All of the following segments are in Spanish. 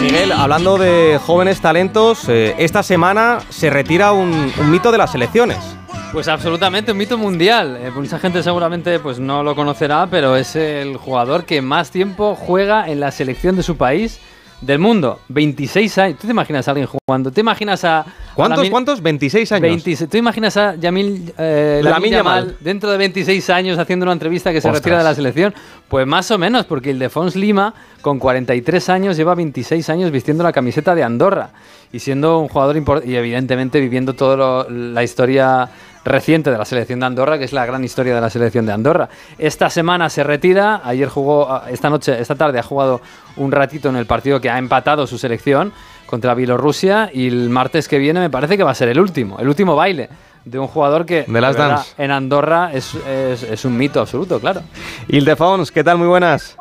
Miguel, hablando de jóvenes talentos, eh, esta semana se retira un, mito de las selecciones. Pues absolutamente, un mito mundial. Eh, mucha gente seguramente pues, no lo conocerá, pero es el jugador que más tiempo juega en la selección de su país del mundo. 26 años. ¿Tú te imaginas a alguien jugando? ¿Te imaginas a. ¿Cuántos, cuántos? 26 años. ¿Tú imaginas a Yamil eh, Yamal dentro de 26 años haciendo una entrevista que se retira de la selección? Pues más o menos, porque el Fons Lima, con 43 años, lleva 26 años vistiendo la camiseta de Andorra y siendo un jugador importante y evidentemente viviendo toda la historia reciente de la selección de Andorra, que es la gran historia de la selección de Andorra. Esta semana se retira, ayer jugó, ah, esta noche, esta tarde ha jugado un ratito en el partido que ha empatado su selección contra Bielorrusia y el martes que viene me parece que va a ser el último, el último baile de un jugador que de las en Andorra es, es, un mito absoluto, claro. Ildefons, ¿qué tal? Muy buenas.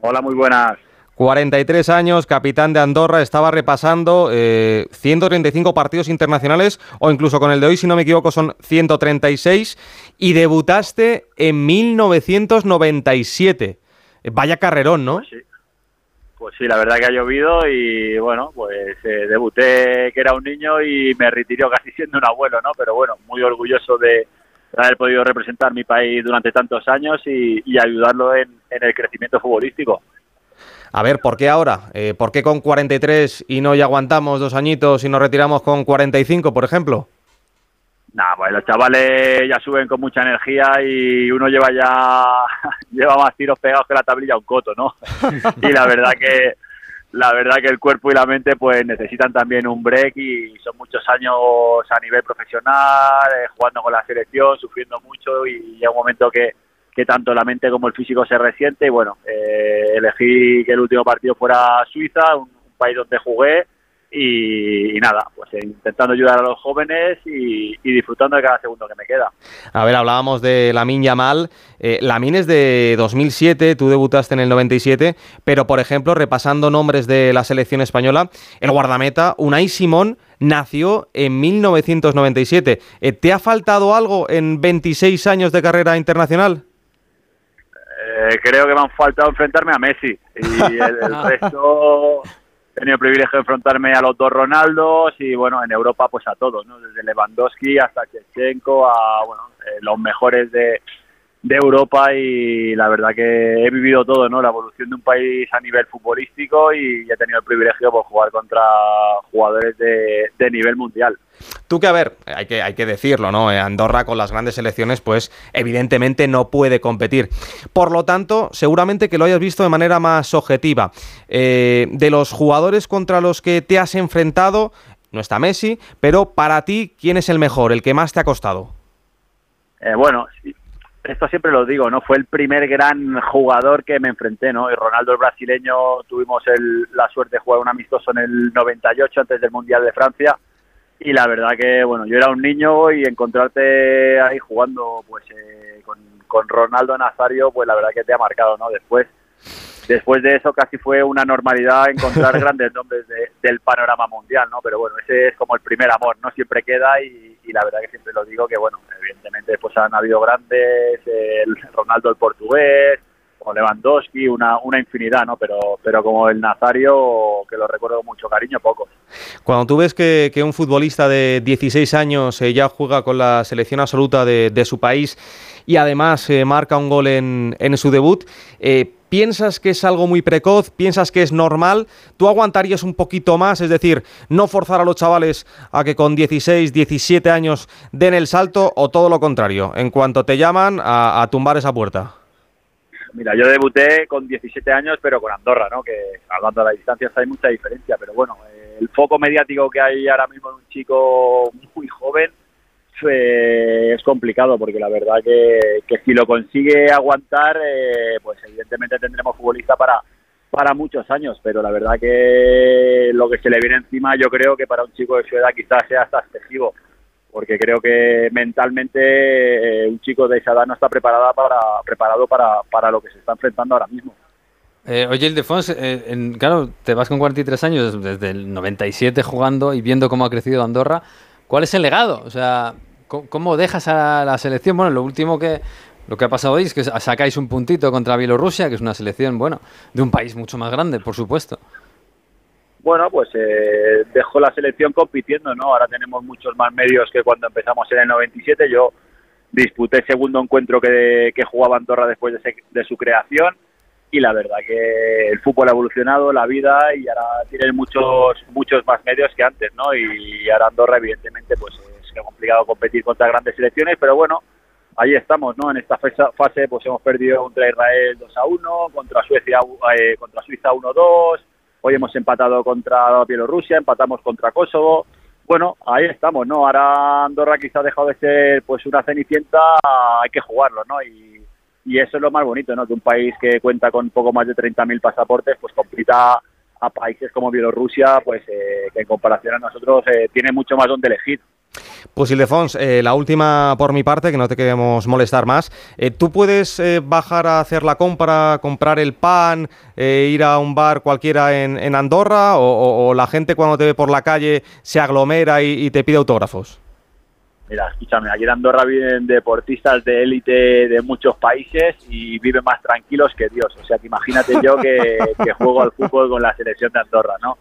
Hola, muy buenas. 43 años, capitán de Andorra, estaba repasando 135 eh, partidos internacionales, o incluso con el de hoy, si no me equivoco, son 136, y debutaste en 1997. Vaya carrerón, ¿no? Pues sí. Pues sí, la verdad que ha llovido y bueno, pues eh, debuté que era un niño y me retiró casi siendo un abuelo, ¿no? Pero bueno, muy orgulloso de, haber podido representar mi país durante tantos años y, ayudarlo en el crecimiento futbolístico. A ver, ¿por qué ahora? Eh, ¿Por qué con 43 y no ya aguantamos dos añitos y nos retiramos con 45, por ejemplo? Nada, pues los chavales ya suben con mucha energía y uno lleva ya lleva más tiros pegados que la tablilla a un coto, ¿no? y la verdad que la verdad que el cuerpo y la mente pues necesitan también un break y son muchos años a nivel profesional, eh, jugando con la selección, sufriendo mucho y llega un momento que, que tanto la mente como el físico se resiente y bueno, eh, elegí que el último partido fuera Suiza, un, país donde jugué y, nada, pues intentando ayudar a los jóvenes y, disfrutando de cada segundo que me queda. A ver, hablábamos de Lamin Yamal. Eh, Lamin es de 2007, tú debutaste en el 97, pero por ejemplo, repasando nombres de la selección española, el guardameta Unai Simón nació en 1997. Eh, ¿Te ha faltado algo en 26 años de carrera internacional? Eh, creo que me han faltado enfrentarme a Messi y el, resto he tenido el privilegio de enfrentarme a los dos Ronaldos y bueno, en Europa pues a todos, ¿no? desde Lewandowski hasta Chechenko a bueno, eh, los mejores de, de Europa y la verdad que he vivido todo, ¿no? La evolución de un país a nivel futbolístico y he tenido el privilegio de jugar contra jugadores de, de, nivel mundial. Tú que, a ver, hay que, hay que decirlo, ¿no? Eh, Andorra con las grandes selecciones, pues evidentemente no puede competir. Por lo tanto, seguramente que lo hayas visto de manera más objetiva. Eh, de los jugadores contra los que te has enfrentado, no está Messi, pero para ti, ¿quién es el mejor, el que más te ha costado? Eh, bueno, esto siempre lo digo, ¿no? Fue el primer gran jugador que me enfrenté, ¿no? Y Ronaldo el brasileño, tuvimos la suerte de jugar un amistoso en el 98 antes del Mundial de Francia y la verdad que, bueno, yo era un niño y encontrarte ahí jugando pues eh, con, con Ronaldo Nazario, pues la verdad que te ha marcado, ¿no? Después después de eso casi fue una normalidad encontrar grandes nombres del panorama mundial, ¿no? Pero bueno, ese es como el primer amor, ¿no? Siempre queda y, la verdad que siempre lo digo que, bueno, evidentemente pues han habido grandes, el Ronaldo el portugués, como Lewandowski, una, una infinidad, ¿no? Pero, pero como el Nazario, que lo recuerdo con mucho cariño, pocos. Cuando tú ves que, un futbolista de 16 años eh, ya juega con la selección absoluta de, su país y además eh, marca un gol en, en su debut, eh, ¿Piensas que es algo muy precoz? ¿Piensas que es normal? ¿Tú aguantarías un poquito más? Es decir, no forzar a los chavales a que con 16, 17 años den el salto o todo lo contrario, en cuanto te llaman a, tumbar esa puerta. Mira, yo debuté con 17 años, pero con Andorra, ¿no? Que hablando de las distancias hay mucha diferencia, pero bueno, el foco mediático que hay ahora mismo de un chico muy joven es complicado porque la verdad que, si lo consigue aguantar, eh, pues evidentemente tendremos futbolista para, para muchos años, pero la verdad que lo que se le viene encima yo creo que para un chico de su edad quizás sea hasta excesivo, porque creo que mentalmente eh, un chico de esa edad no está preparada para, preparado para, para lo que se está enfrentando ahora mismo. Eh, oye, Ildefonso, eh, claro, te vas con 43 años, desde el 97 jugando y viendo cómo ha crecido Andorra. ¿Cuál es el legado? O sea, ¿Cómo dejas a la selección? Bueno, lo último que, Lo que ha pasado hoy es que sacáis un puntito contra Bielorrusia, que es una selección, bueno, de un país mucho más grande, por supuesto. Bueno, pues eh, dejó la selección compitiendo, ¿no? Ahora tenemos muchos más medios que cuando empezamos en el 97. Yo disputé el segundo encuentro que, que jugaba Andorra después de, de su creación y la verdad que el fútbol ha evolucionado, la vida y ahora tienen muchos muchos más medios que antes, ¿no? Y ahora Andorra evidentemente pues es complicado competir contra grandes selecciones, pero bueno, ahí estamos, ¿no? En esta fase pues hemos perdido contra Israel 2 a 1, contra Suecia eh, contra Suiza 1-2, hoy hemos empatado contra Bielorrusia, empatamos contra Kosovo. Bueno, ahí estamos, ¿no? Ahora Andorra quizá ha dejado de ser pues una cenicienta, hay que jugarlo, ¿no? Y y eso es lo más bonito, ¿no? Que un país que cuenta con poco más de 30.000 pasaportes, pues compita a países como Bielorrusia, pues eh, que en comparación a nosotros eh, tiene mucho más donde elegir. Pues Ildefons, eh, la última por mi parte, que no te queremos molestar más. Eh, ¿Tú puedes bajar a hacer la compra, comprar el pan, ir a un bar cualquiera en, Andorra o, la gente cuando te ve por la calle se aglomera y te pide autógrafos? Mira, escúchame, aquí en Andorra viven deportistas de élite de muchos países y viven más tranquilos que Dios. O sea, que imagínate yo que, juego al fútbol con la selección de Andorra, ¿no?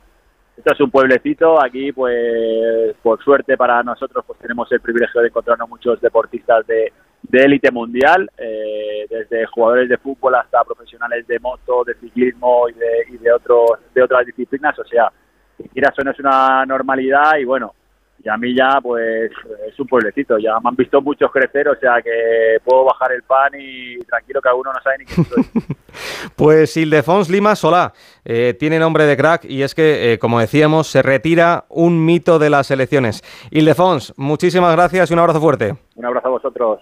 Esto es un pueblecito, aquí pues por suerte para nosotros pues tenemos el privilegio de encontrarnos muchos deportistas de, élite mundial, eh, desde jugadores de fútbol hasta profesionales de moto, de ciclismo y de, y de, otros, de otras disciplinas, o sea, quieras o no es una normalidad y bueno, y a mí ya pues es un pueblecito, ya me han visto muchos crecer, o sea que puedo bajar el pan y tranquilo que alguno no sabe ni quién soy. pues Ildefons Lima Solá eh, tiene nombre de crack y es que, eh, como decíamos, se retira un mito de las elecciones. Ildefons, muchísimas gracias y un abrazo fuerte. Un abrazo a vosotros.